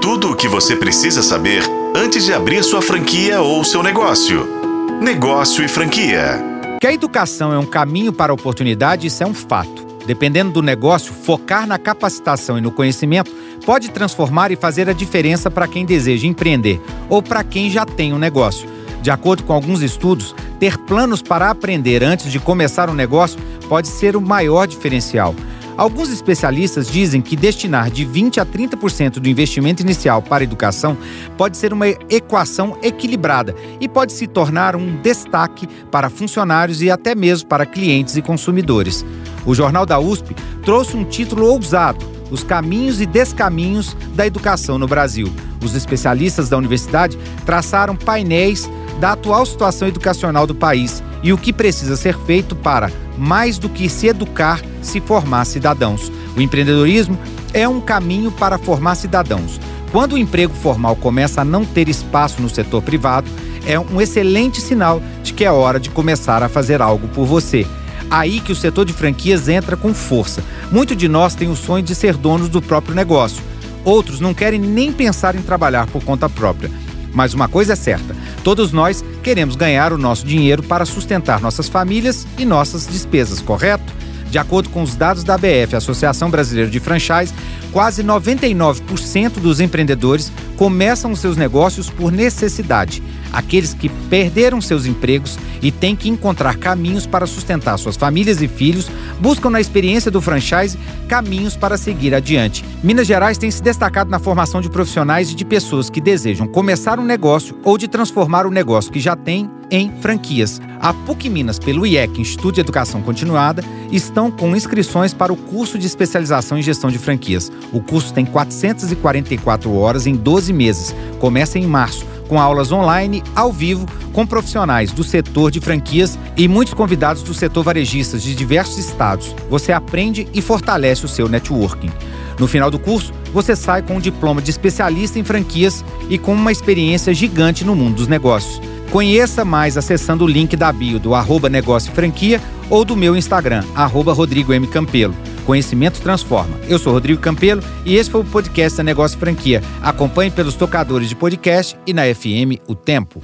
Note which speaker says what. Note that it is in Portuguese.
Speaker 1: Tudo o que você precisa saber antes de abrir sua franquia ou seu negócio. Negócio e franquia.
Speaker 2: Que a educação é um caminho para a oportunidade, isso é um fato. Dependendo do negócio, focar na capacitação e no conhecimento pode transformar e fazer a diferença para quem deseja empreender ou para quem já tem um negócio. De acordo com alguns estudos, ter planos para aprender antes de começar um negócio pode ser o maior diferencial. Alguns especialistas dizem que destinar de 20 a 30% do investimento inicial para educação pode ser uma equação equilibrada e pode se tornar um destaque para funcionários e até mesmo para clientes e consumidores. O Jornal da USP trouxe um título ousado: Os caminhos e descaminhos da educação no Brasil. Os especialistas da universidade traçaram painéis da atual situação educacional do país e o que precisa ser feito para, mais do que se educar, se formar cidadãos. O empreendedorismo é um caminho para formar cidadãos. Quando o emprego formal começa a não ter espaço no setor privado, é um excelente sinal de que é hora de começar a fazer algo por você. Aí que o setor de franquias entra com força. Muito de nós tem o sonho de ser donos do próprio negócio. Outros não querem nem pensar em trabalhar por conta própria. Mas uma coisa é certa: todos nós queremos ganhar o nosso dinheiro para sustentar nossas famílias e nossas despesas, correto? De acordo com os dados da ABF, Associação Brasileira de Franchise, quase 99% dos empreendedores começam seus negócios por necessidade. Aqueles que perderam seus empregos e têm que encontrar caminhos para sustentar suas famílias e filhos buscam na experiência do franchise caminhos para seguir adiante. Minas Gerais tem se destacado na formação de profissionais e de pessoas que desejam começar um negócio ou de transformar o negócio que já tem em franquias. A PUC Minas, pelo IEC, Instituto de Educação Continuada, estão com inscrições para o curso de especialização em gestão de franquias. O curso tem 444 horas em 12 meses. Começa em março, com aulas online, ao vivo, com profissionais do setor de franquias e muitos convidados do setor varejistas de diversos estados. Você aprende e fortalece o seu networking. No final do curso, você sai com um diploma de especialista em franquias e com uma experiência gigante no mundo dos negócios. Conheça mais acessando o link da bio do arroba negócio franquia ou do meu Instagram, arroba Rodrigo M. Campelo. Conhecimento transforma. Eu sou Rodrigo Campelo e esse foi o podcast da Negócio Franquia. Acompanhe pelos tocadores de podcast e na FM O Tempo.